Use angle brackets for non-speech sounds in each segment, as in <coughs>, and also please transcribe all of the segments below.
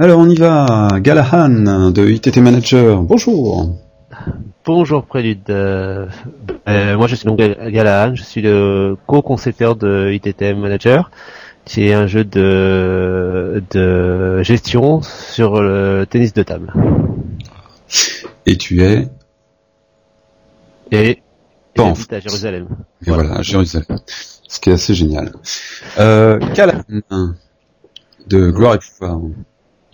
Alors on y va, Galahan de ITT Manager, bonjour Bonjour Prélude, euh, euh, moi je suis donc Galahan, je suis le co-concepteur de ITT Manager, qui est un jeu de, de gestion sur le tennis de table. Et tu es Et j'habite à Jérusalem. Et voilà, à Jérusalem. Ce qui est assez génial. Euh, Galahan de Gloire et Pouvoir.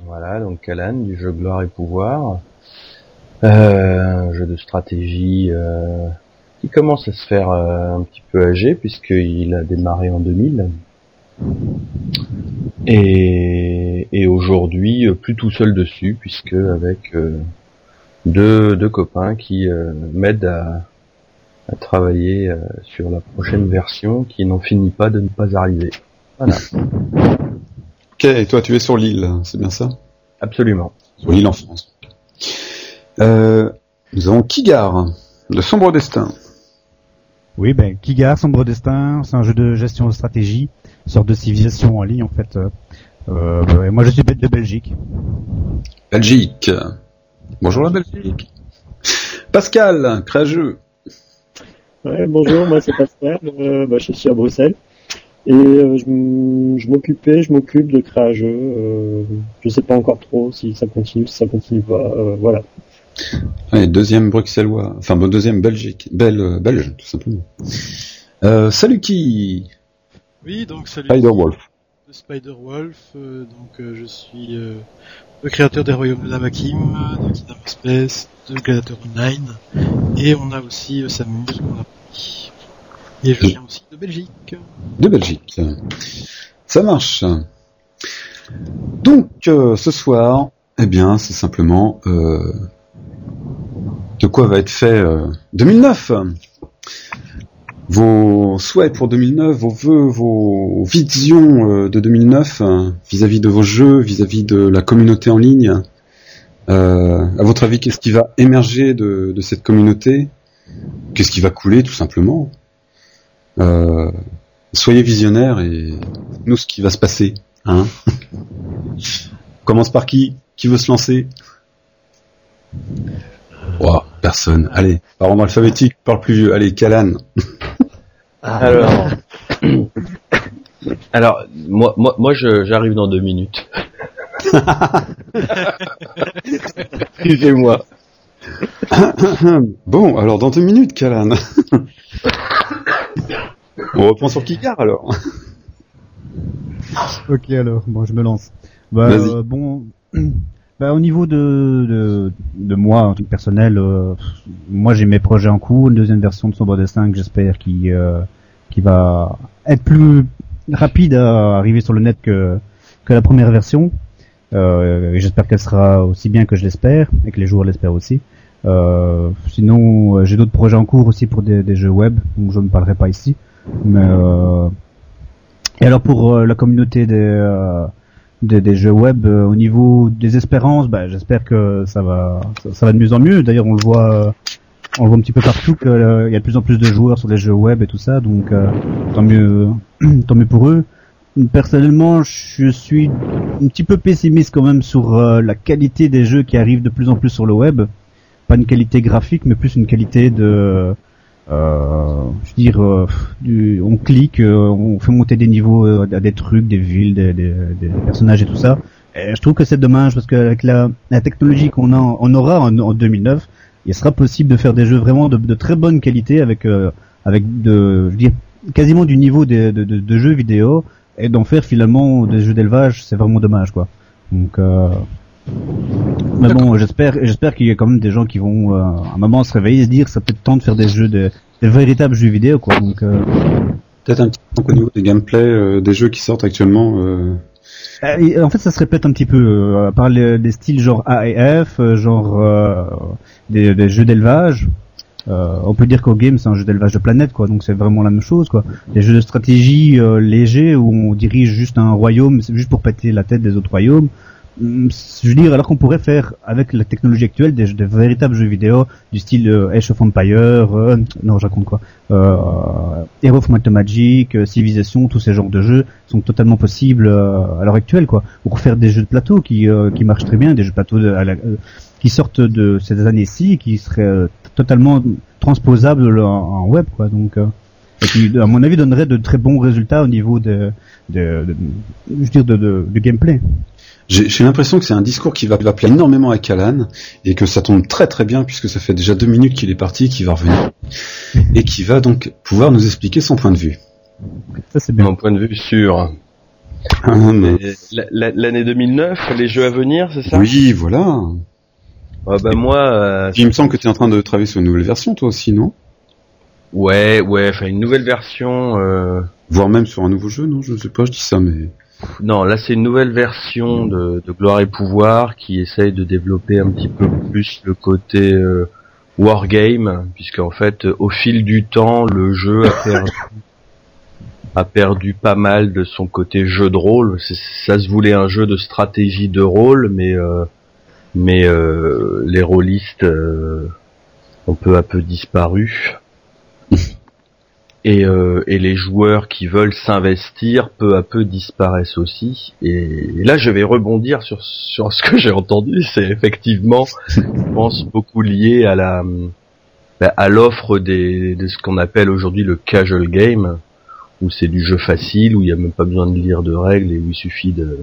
Voilà, donc Alan du jeu Gloire et Pouvoir. Euh, un jeu de stratégie euh, qui commence à se faire euh, un petit peu âgé puisqu'il a démarré en 2000. Et, aujourd'hui plus tout seul dessus puisque avec deux, deux copains qui m'aident à, à travailler sur la prochaine version qui n'en finit pas de ne pas arriver. Voilà, Ok, et toi tu es sur l'île, c'est bien ça? Absolument. Sur l'île en France. Euh, nous avons Kigar, de Sombre Destin. Oui, ben, Kigar, Sombre Destin, c'est un jeu de gestion de stratégie, une sorte de civilisation en ligne en fait. Euh, et moi je suis de Belgique. Belgique. Bonjour la Belgique. Pascal, Crageux. Ouais, bonjour, moi c'est Pascal, euh, bah, je suis à Bruxelles. Et euh, je m'occupais, je m'occupe de créer un jeu. Euh, je sais pas encore trop si ça continue, si ça continue pas. euh, voilà. Ouais, deuxième bruxellois, enfin bon, deuxième Belgique, bel, euh, belge, tout simplement. Euh, salut qui? Oui, donc salut. Spider-Wolf. de Spider-Wolf. euh, donc euh, je suis euh, le créateur des Royaumes de Namakim, euh, de Kingdom Space, de Gladiator Online. Et on a aussi euh, Samus qu'on a pris. Et je viens aussi de Belgique. de Belgique. Ça marche. Donc, euh, ce soir, eh bien, c'est simplement euh, de quoi va être fait euh, 2009. Vos souhaits pour 2009, vos vœux, vos visions euh, de 2009 euh, vis-à-vis de vos jeux, vis-à-vis de la communauté en ligne. Euh, à votre avis, qu'est-ce qui va émerger de, de cette communauté? Qu'est-ce qui va couler, tout simplement? Euh, soyez visionnaires et nous ce qui va se passer. Hein On <laughs> commence par qui? Qui veut se lancer? Personne. Allez, par ordre alphabétique, par le plus vieux. Allez, Kalan. Ah, <laughs> Alors, <coughs> alors moi, moi, moi, j'arrive dans deux minutes. <laughs> Suivez-moi. <coughs> bon, alors dans deux minutes, Kalan. <coughs> On reprend sur Kikar alors. <laughs> Ok alors, bon je me lance. Bah, euh, bon, <clears throat> bah, au niveau de, de, de moi en tant que personnel, euh, moi j'ai mes projets en cours, une deuxième version de Sombre Destin que j'espère qui euh, qui va être plus rapide à arriver sur le net que que la première version. Et j'espère qu'elle sera aussi bien que je l'espère et que les joueurs l'espèrent aussi. Sinon, j'ai d'autres projets en cours aussi pour des, des jeux web, donc je ne parlerai pas ici. Mais euh, et alors pour euh, la communauté des, euh, des des jeux web au niveau des espérances, bah, j'espère que ça va ça, va de mieux en mieux. D'ailleurs, on le voit on le voit un petit peu partout qu'il y a de plus en plus de joueurs sur les jeux web et tout ça, donc tant mieux <clears throat> tant mieux pour eux. Personnellement, je suis un petit peu pessimiste quand même sur la qualité des jeux qui arrivent de plus en plus sur le web. Pas une qualité graphique, mais plus une qualité de je veux dire, euh, on clique, euh, on fait monter des niveaux euh, à des trucs, des villes, des, personnages et tout ça. Je trouve que c'est dommage parce qu'avec la, la technologie qu'on aura en, en 2009, il sera possible de faire des jeux vraiment de, très bonne qualité avec euh, avec de, je veux dire, quasiment du niveau de, de jeux vidéo et d'en faire finalement des jeux d'élevage, c'est vraiment dommage quoi. Donc euh, mais bon, j'espère, j'espère qu'il y a quand même des gens qui vont, euh, à un moment, se réveiller et se dire, que ça peut être temps de faire des jeux, de, des véritables jeux vidéo, quoi. Donc, euh, Peut-être un petit peu au niveau des gameplays euh, des jeux qui sortent actuellement. euh, et, en fait, ça se répète un petit peu, à part les- des styles genre A et F, genre des, des jeux d'élevage. On peut dire qu'au game c'est un jeu d'élevage de planète quoi donc c'est vraiment la même chose quoi des jeux de stratégie légers où on dirige juste un royaume c'est juste pour péter la tête des autres royaumes je veux dire, alors qu'on pourrait faire avec la technologie actuelle des, véritables jeux vidéo du style euh, Age of Empire, euh, non, je raconte quoi, euh, Hero of Magic, euh, Civilization, tous ces genres de jeux sont totalement possibles euh, à l'heure actuelle, quoi. Ou pour faire des jeux de plateau qui qui marchent très bien, des jeux de plateau qui sortent de ces années-ci, qui seraient totalement transposables en, web, quoi. Donc et qui, à mon avis, donnerait de très bons résultats au niveau de, je veux dire, de, de gameplay. J'ai l'impression que c'est un discours qui va, va plaire énormément à Kalan et que ça tombe très très bien puisque ça fait déjà deux minutes qu'il est parti, qu'il va revenir et qui va donc pouvoir nous expliquer son point de vue. Ça, c'est bien. Mon point de vue sur Ah, mais- l'année 2009, les jeux à venir, c'est ça? Oui, voilà. Ah bah moi, euh, Il me semble que tu es en train de travailler sur une nouvelle version, toi aussi, non? Ouais, ouais, enfin une nouvelle version. Euh... Voire même sur un nouveau jeu, non? Je sais pas, je dis ça, mais... Non, là c'est une nouvelle version de, de Gloire et Pouvoir qui essaye de développer un petit peu plus le côté euh, wargame, puisque en fait, euh, au fil du temps, le jeu a perdu, a perdu pas mal de son côté jeu de rôle. Ça se voulait un jeu de stratégie de rôle, mais euh, mais euh, les rôlistes euh, ont peu à peu disparu. <laughs> Et, euh, et les joueurs qui veulent s'investir peu à peu disparaissent aussi. Et, là, je vais rebondir sur, sur ce que j'ai entendu. C'est effectivement, je pense, beaucoup lié à la bah, à l'offre des de ce qu'on appelle aujourd'hui le casual game, où c'est du jeu facile, où il n'y a même pas besoin de lire de règles et où il suffit de,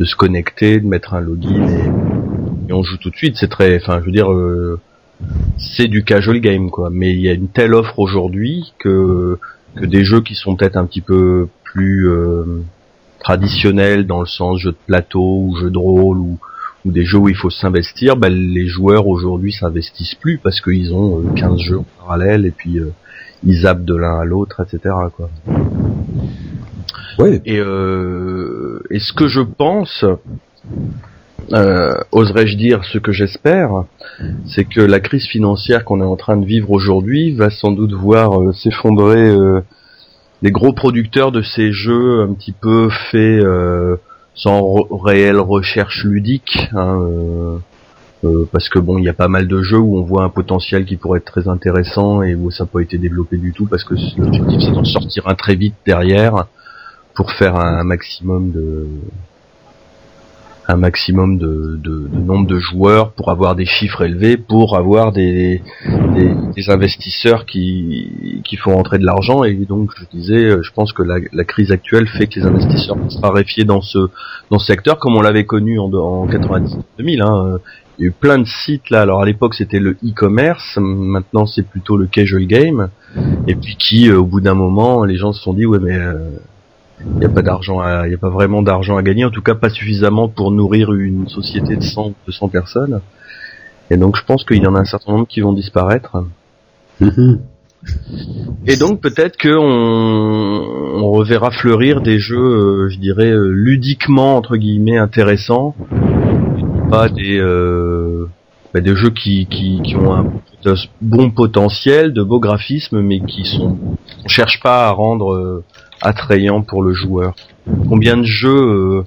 de se connecter, de mettre un login et, et on joue tout de suite. C'est très, enfin, je veux dire. euh, c'est du casual game quoi mais il y a une telle offre aujourd'hui que que des jeux qui sont peut-être un petit peu plus euh, traditionnels dans le sens jeu de plateau ou jeu de rôle ou ou des jeux où il faut s'investir bah, les joueurs aujourd'hui s'investissent plus parce qu'ils ont euh, 15 jeux en parallèle et puis euh, ils zappent de l'un à l'autre etc quoi Ouais. et euh, et ce que je pense euh, oserais-je dire ce que j'espère, c'est que la crise financière qu'on est en train de vivre aujourd'hui va sans doute voir euh, s'effondrer euh, les gros producteurs de ces jeux un petit peu faits euh, sans réelle recherche ludique, hein, euh, parce que bon, il y a pas mal de jeux où on voit un potentiel qui pourrait être très intéressant et où ça n'a pas été développé du tout parce que l'objectif c'est d'en sortir un très vite derrière pour faire un maximum de un maximum de, de, de nombre de joueurs pour avoir des chiffres élevés, pour avoir des, des, des investisseurs qui, qui font rentrer de l'argent. Et donc, je disais, euh, je pense que la, la crise actuelle fait que les investisseurs vont se raréfier dans ce, dans ce secteur, comme on l'avait connu en, en 90-2000. Hein. Il y a eu plein de sites là. Alors à l'époque, c'était le e-commerce. Maintenant, c'est plutôt le casual game. Et puis qui, euh, au bout d'un moment, les gens se sont dit, ouais, mais euh, il n'y a pas d'argent, il n'y a pas vraiment d'argent à gagner, en tout cas pas suffisamment pour nourrir une société de 100, 200 personnes. Et donc je pense qu'il y en a un certain nombre qui vont disparaître. Mhm. Et donc peut-être que on, on reverra fleurir des jeux, euh, je dirais, euh, ludiquement entre guillemets intéressants, pas des euh, bah, des jeux qui, qui, qui ont un bon potentiel, de beaux graphismes, mais qui sont on cherche pas à rendre euh, attrayant pour le joueur. Combien de jeux euh,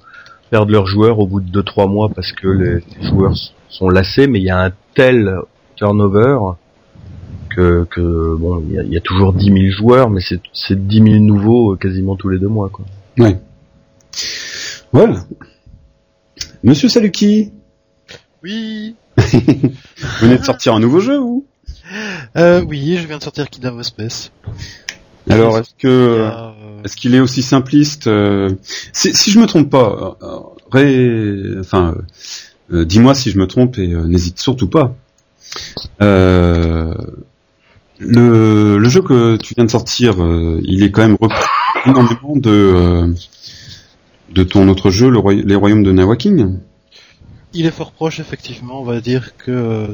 perdent leurs joueurs au bout de 2-3 mois parce que les, les joueurs sont lassés, mais il y a un tel turnover que, que bon, il y a, il y a toujours 10 000 joueurs, mais c'est c'est 10 000 nouveaux euh, quasiment tous les deux mois. Quoi. Ouais. Voilà. Monsieur Saluki, Oui, <laughs> vous venez de sortir un nouveau jeu, vous? Euh, oui, je viens de sortir Kingdom of Space. Alors, est-ce que a, est-ce qu'il est aussi simpliste euh, si, si je me trompe pas, euh, euh, dis-moi si je me trompe et n'hésite surtout pas. Le, jeu que tu viens de sortir, il est quand même repris énormément de de ton autre jeu, les Royaumes de Nawaking. il est fort proche, effectivement. On va dire que euh,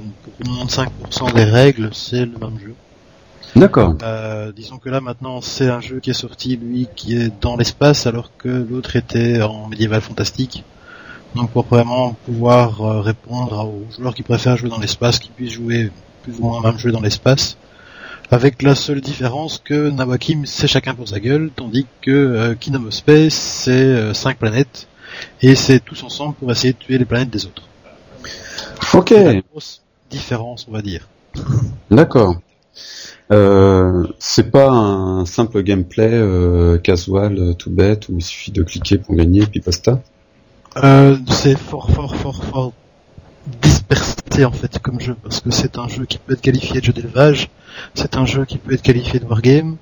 95% des règles, c'est le même jeu. D'accord. Euh, disons que là maintenant c'est un jeu qui est sorti lui qui est dans l'espace alors que l'autre était en médiéval fantastique. Donc pour vraiment pouvoir euh, répondre aux joueurs qui préfèrent jouer dans l'espace, qui puissent jouer plus ou moins le même jeu dans l'espace. Avec la seule différence que Nawakim c'est chacun pour sa gueule, tandis que euh, Kingdom of Space c'est euh, cinq planètes et c'est tous ensemble pour essayer de tuer les planètes des autres. Ok, C'est la grosse différence, on va dire. d'accord. Euh, c'est pas un simple gameplay euh, casual, euh, tout bête, où il suffit de cliquer pour gagner, puis basta. Euh, c'est fort, fort, fort, fort dispersé en fait comme jeu, parce que c'est un jeu qui peut être qualifié de jeu d'élevage, c'est un jeu qui peut être qualifié de wargame,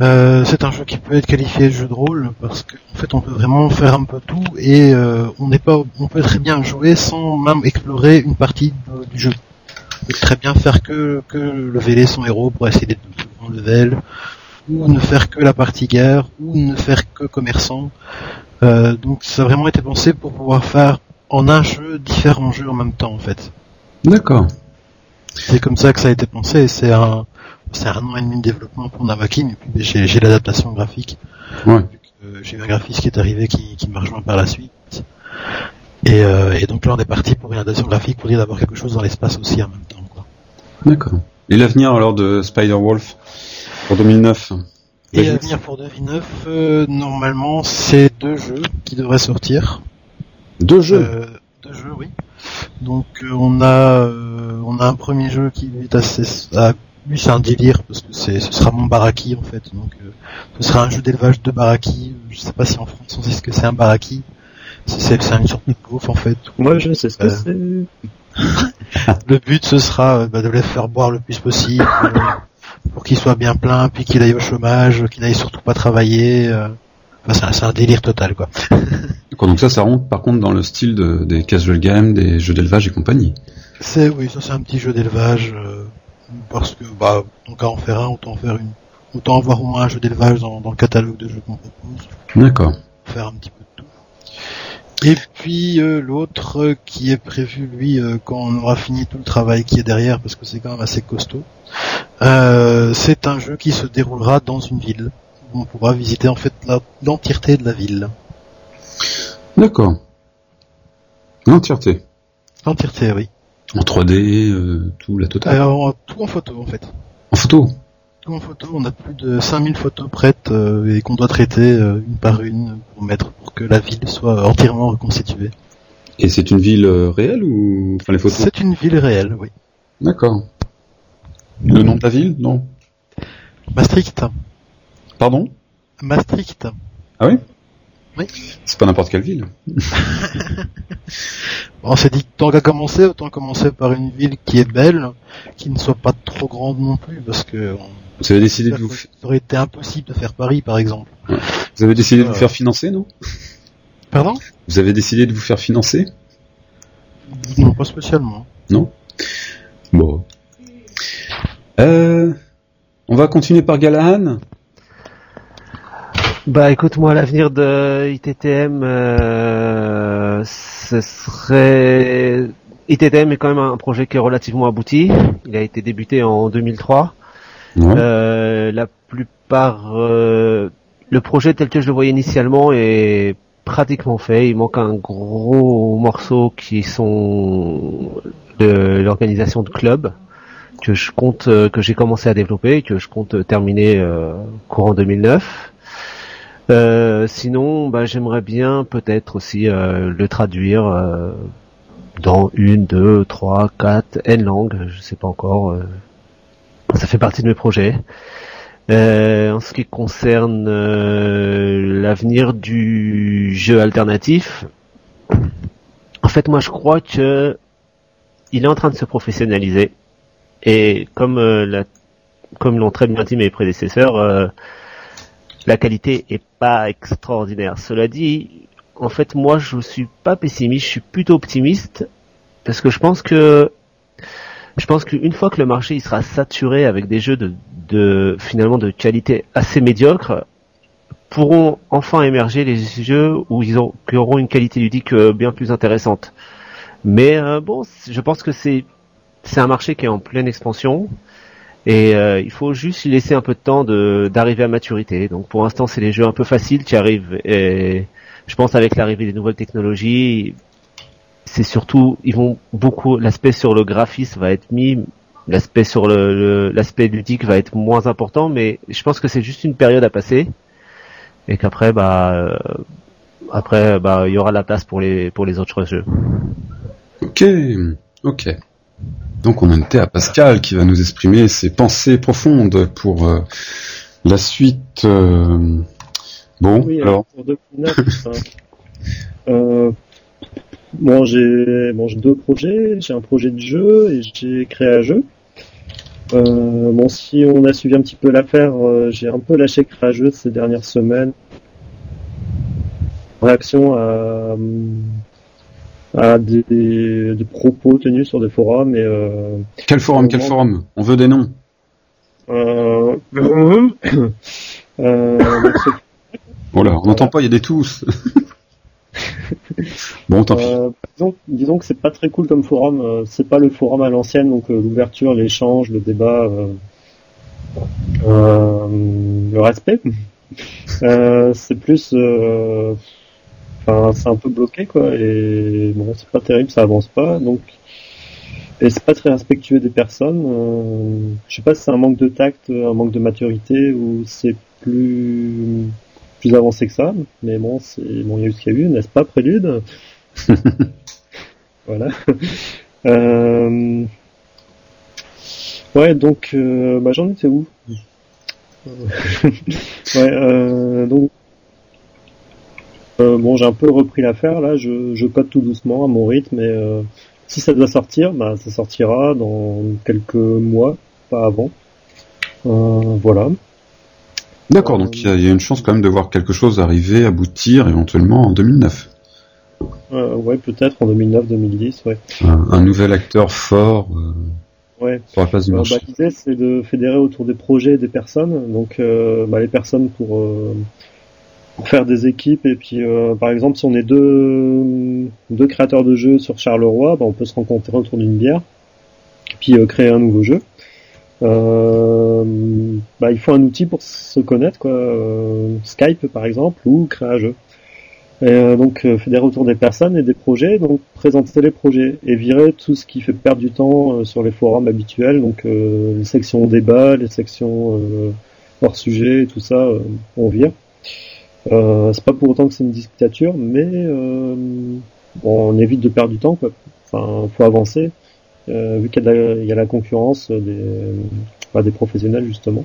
c'est un jeu qui peut être qualifié de jeu de rôle, parce qu'en fait on peut vraiment faire un peu tout, et on n'est pas, on peut très bien jouer sans même explorer une partie du jeu. Peut très bien faire que, que leveler son héros pour essayer d'être de grand level, ou ne faire que la partie guerre, ou ne faire que commerçant. Euh, donc ça a vraiment été pensé pour pouvoir faire en un jeu différents jeux en même temps en fait. D'accord. C'est comme ça que ça a été pensé. C'est un c'est un an et demi de développement pour Navakin et puis j'ai j'ai l'adaptation graphique. Ouais. Euh, J'ai un graphiste qui est arrivé qui, qui m'a rejoint par la suite. Et, euh, et donc là on est parti pour une adaptation graphique pour dire d'avoir quelque chose dans l'espace aussi en même temps. Quoi. D'accord. Et l'avenir alors de Spider-Wolf pour 2009 Et Bah, à venir pour 2009, euh, normalement c'est deux jeux qui devraient sortir. Deux jeux. Euh, deux jeux, oui. Donc euh, on a euh, on a un premier jeu qui est assez ah, lui c'est un délire parce que c'est ce sera mon baraki en fait. Donc euh, ce sera un jeu d'élevage de baraki. Je sais pas si en France on sait ce que c'est un baraki. C'est une sorte de beauf en fait. Moi, je sais ce que Euh, c'est. <laughs> Le but ce sera euh, bah, de les faire boire le plus possible euh, pour qu'ils soient bien pleins, puis qu'il aille au chômage, qu'il n'aille surtout pas travailler. euh. Enfin, c'est un- délire total quoi. <laughs> Donc ça, ça rentre par contre dans le style de- des casual games, des jeux d'élevage et compagnie. C'est oui, ça c'est un petit jeu d'élevage euh, parce que bah tant qu'à en faire un, autant en faire une, autant avoir au moins un jeu d'élevage dans, dans le catalogue de jeux qu'on propose, D'accord. faire un petit peu. Et puis euh, l'autre qui est prévu lui euh, quand on aura fini tout le travail qui est derrière parce que c'est quand même assez costaud. Euh, c'est un jeu qui se déroulera dans une ville où on pourra visiter en fait l'entièreté de la ville. D'accord. L'entièreté. L'entièreté, oui. En 3D, euh, tout, la totale. Alors tout en photo en fait. En photo? En photo, on a plus de 5000 photos prêtes euh, et qu'on doit traiter euh, une par une pour mettre pour que la ville soit entièrement reconstituée. Et c'est une ville euh, réelle ou enfin les photos? C'est une ville réelle, oui. D'accord. Le nom de la ville? Non. Maastricht. Pardon? Maastricht. Ah oui? Oui. C'est pas n'importe quelle ville. <laughs> On s'est dit tant qu'à commencer, autant commencer par une ville qui est belle, qui ne soit pas trop grande non plus, parce que on- Vous avez décidé de vous, ça aurait été impossible de faire Paris, par exemple. vous avez décidé de vous Euh. faire financer, non? Pardon? Vous avez décidé de vous faire financer? Non, pas spécialement. Non? Bon. Euh, on va continuer par Galahan? Bah écoute moi l'avenir de ITTM euh, ce serait ITTM est quand même un projet qui est relativement abouti. Il a été débuté en 2003. Euh, la plupart euh, le projet tel que je le voyais initialement est pratiquement fait. Il manque un gros morceau qui sont de l'organisation de club que je compte euh, que j'ai commencé à développer et que je compte terminer courant 2009. Euh, sinon, bah, j'aimerais bien peut-être aussi le traduire dans une, deux, trois, quatre, n langues, je sais pas encore. Ça fait partie de mes projets. Euh, en ce qui concerne euh, l'avenir du jeu alternatif, en fait, moi, je crois que il est en train de se professionnaliser. Et comme euh, la, comme l'ont très bien dit mes prédécesseurs, euh, la qualité est pas extraordinaire. Cela dit, en fait, moi, je suis pas pessimiste, je suis plutôt optimiste parce que je pense que je pense qu'une fois que le marché sera saturé avec des jeux de, de finalement de qualité assez médiocre, pourront enfin émerger les jeux où ils qui auront une qualité ludique euh, bien plus intéressante. Mais euh, bon, je pense que c'est c'est un marché qui est en pleine expansion et euh, il faut juste laisser un peu de temps d'arriver à maturité. Donc pour l'instant, c'est les jeux un peu faciles qui arrivent et je pense avec l'arrivée des nouvelles technologies, c'est surtout ils vont beaucoup l'aspect sur le graphisme va être mis l'aspect sur le l'aspect ludique va être moins important mais je pense que c'est juste une période à passer et qu'après bah euh, après, bah, il y aura la place pour les pour les autres jeux. Ok, ok. Donc on en était à Pascal qui va nous exprimer ses pensées profondes pour euh, la suite. euh, Bon, Oui, alors, alors pour 2009, hein, euh, bon, j'ai bon, j'ai deux projets. J'ai un projet de jeu et j'ai créé un jeu. Euh, bon, si on a suivi un petit peu l'affaire, euh, j'ai un peu lâché créer un jeu ces dernières semaines. En réaction à, à des, des propos tenus sur des forums et euh, quel forum, quel forum? On veut des noms. euh, <coughs> euh, Oh là, on n'entend pas, il y a des tous. <laughs> bon, tant pis. Euh, disons, disons que c'est pas très cool comme forum. euh, c'est pas le forum à l'ancienne, donc euh, l'ouverture, l'échange, le débat, le respect. <laughs> C'est plus, enfin, c'est un peu bloqué quoi. Et bon, c'est pas terrible, ça avance pas. Donc, et c'est pas très respectueux des personnes. euh, je sais pas si c'est un manque de tact, un manque de maturité, ou c'est plus plus avancé que ça, mais bon, c'est bon, il y a eu ce qu'il y a eu, n'est-ce pas, Prélude? <laughs> Voilà. Euh... Ouais, donc, euh, bah, j'en étais où? Ouais, euh, donc, euh, bon, j'ai un peu repris l'affaire là. Je, je code tout doucement à mon rythme, euh, si ça doit sortir, bah, ça sortira dans quelques mois, pas avant. Voilà. D'accord, donc il y, y a une chance quand même de voir quelque chose arriver, aboutir éventuellement en 2009. Euh, ouais, peut-être en 2009-2010, ouais. Un, un nouvel acteur fort euh, Ouais. sur la place du Euh, marché. bah, L'idée, c'est de fédérer autour des projets et des personnes. Donc, euh, bah, les personnes pour, euh, pour faire des équipes. Et puis, euh, par exemple, si on est deux, deux créateurs de jeux sur Charleroi, bah, on peut se rencontrer autour d'une bière. Puis euh, créer un nouveau jeu. Euh, bah, il faut un outil pour se connaître, quoi. Skype, par exemple, ou créer un jeu. Et, euh, donc euh, fédérer autour des personnes et des projets, donc présenter les projets et virer tout ce qui fait perdre du temps euh, sur les forums habituels, donc euh, les sections débat, les sections hors sujet et tout ça, on vire. C'est pas pour autant que c'est une dictature, mais on évite de perdre du temps, quoi. Enfin, faut avancer, vu qu'il y, a la- concurrence des, des professionnels justement.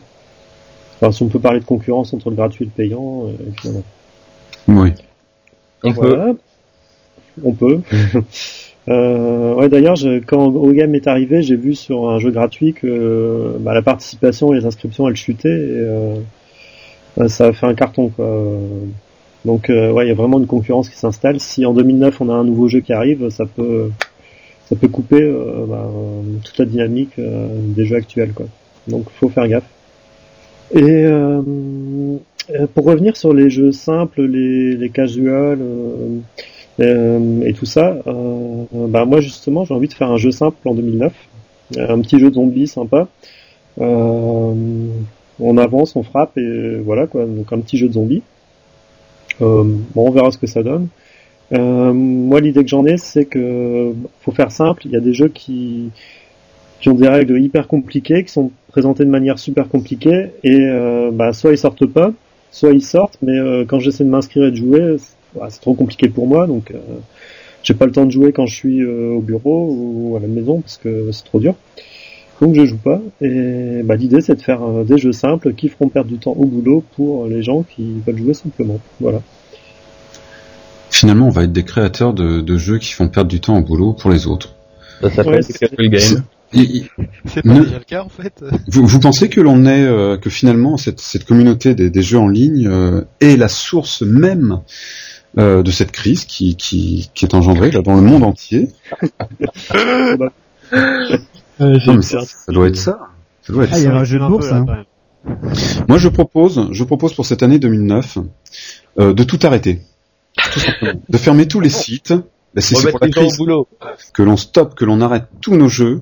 Enfin, si on peut parler de concurrence entre le gratuit et le payant, et. Oui. On peut. Voilà. On peut. <laughs> Euh, ouais, d'ailleurs, quand OGame est arrivé, j'ai vu sur un jeu gratuit que bah, la participation et les inscriptions elles chutaient et euh, ça a fait un carton quoi. Donc euh, ouais, il y a vraiment une concurrence qui s'installe. Si en 2009 on a un nouveau jeu qui arrive, ça peut ça peut couper bah, toute la dynamique des jeux actuels quoi. Donc faut faire gaffe. Et euh, euh, pour revenir sur les jeux simples, les, les casuals euh, et tout ça, bah moi justement j'ai envie de faire un jeu simple en 2009, Euh, un petit jeu de zombie sympa. On avance, on frappe et voilà quoi, donc un petit jeu de zombie. Euh, bon, on verra ce que ça donne. Moi l'idée que j'en ai c'est que faut faire simple. Il y a des jeux qui qui ont des règles hyper compliquées, qui sont présentées de manière super compliquée et euh, bah, soit ils sortent pas, soit ils sortent, mais euh, quand j'essaie de m'inscrire et de jouer, c'est trop compliqué pour moi, donc euh, j'ai pas le temps de jouer quand je suis euh, au bureau ou à la maison parce que c'est trop dur. Donc je joue pas. Et bah, l'idée c'est de faire euh, des jeux simples qui feront perdre du temps au boulot pour les gens qui veulent jouer simplement. Voilà. Finalement, on va être des créateurs de, de jeux qui font perdre du temps au boulot pour les autres. Ça s'appelle Ouais, c'est- Casual Game. Et- et- C'est pas Ne- déjà le cas en fait. <laughs> vous, vous pensez que l'on est, euh, que finalement cette, cette communauté des, des jeux en ligne euh, est la source même euh, de cette crise qui, qui, qui est engendrée là, dans le monde entier? <laughs> Non, mais ça, ça doit être ça. Ça doit être Ah, il y ça. un jeu de bourse, hein. Moi, je propose, je propose pour cette année 2009 euh, de tout arrêter, Tout de fermer tous les sites. Ben, c'est c'est Remettre pour la crise boulot. que l'on stoppe, que l'on arrête tous nos jeux,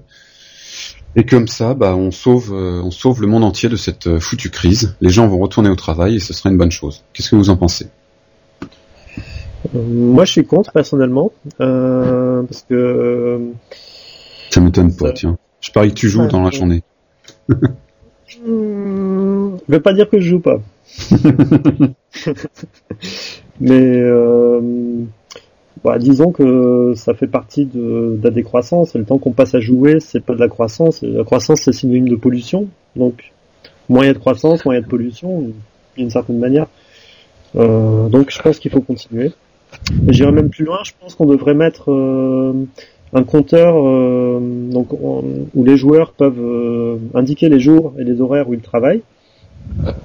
et comme ça, bah, on sauve, euh, on sauve le monde entier de cette euh, foutue crise. Les gens vont retourner au travail et ce sera une bonne chose. Qu'est-ce que vous en pensez? Euh, moi je suis contre personnellement euh, parce que Ça m'étonne pas, tiens. Je parie que tu joues dans la journée. Hmm, je vais pas dire que je joue pas. <laughs> <laughs> Mais Bah, disons que ça fait partie de, la décroissance, et le temps qu'on passe à jouer, c'est pas de la croissance, la croissance c'est synonyme de pollution, donc moins de croissance, moins de pollution, d'une certaine manière. Euh, donc je pense qu'il faut continuer. J'irai même plus loin, je pense qu'on devrait mettre euh, un compteur euh, donc, on- où les joueurs peuvent indiquer les jours et les horaires où ils travaillent.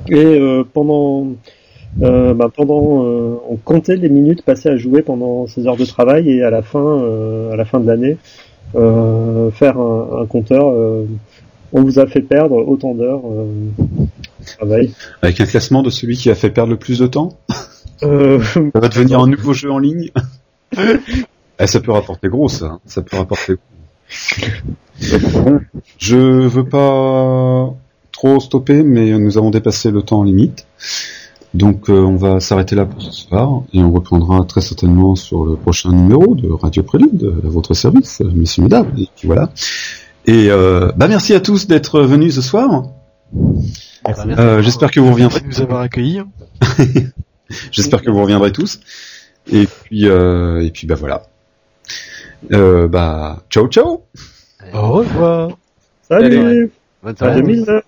Et pendant euh, bah, pendant euh, on comptait les minutes passées à jouer pendant ces heures de travail et à la fin euh, à la fin de l'année faire un, un compteur on vous a fait perdre autant d'heures de travail. Avec un classement de celui qui a fait perdre le plus de temps. Ça va devenir un nouveau jeu en ligne. Eh, <laughs> ça peut rapporter gros, ça. hein. Ça peut rapporter. Je veux pas trop stopper, mais nous avons dépassé le temps limite. Donc, euh, on va s'arrêter là pour ce soir et on reprendra très certainement sur le prochain numéro de Radio Prélude à votre service, euh, messieurs, mesdames. Et puis voilà. Et euh, bah merci à tous d'être venus ce soir. Merci. Euh, J'espère que vous reviendrez. Merci de nous avoir accueillis. <laughs> J'espère que vous reviendrez tous. Et puis, euh, et puis bah voilà. Euh, bah ciao ciao. Au revoir. salut Bonne à soirée. 2009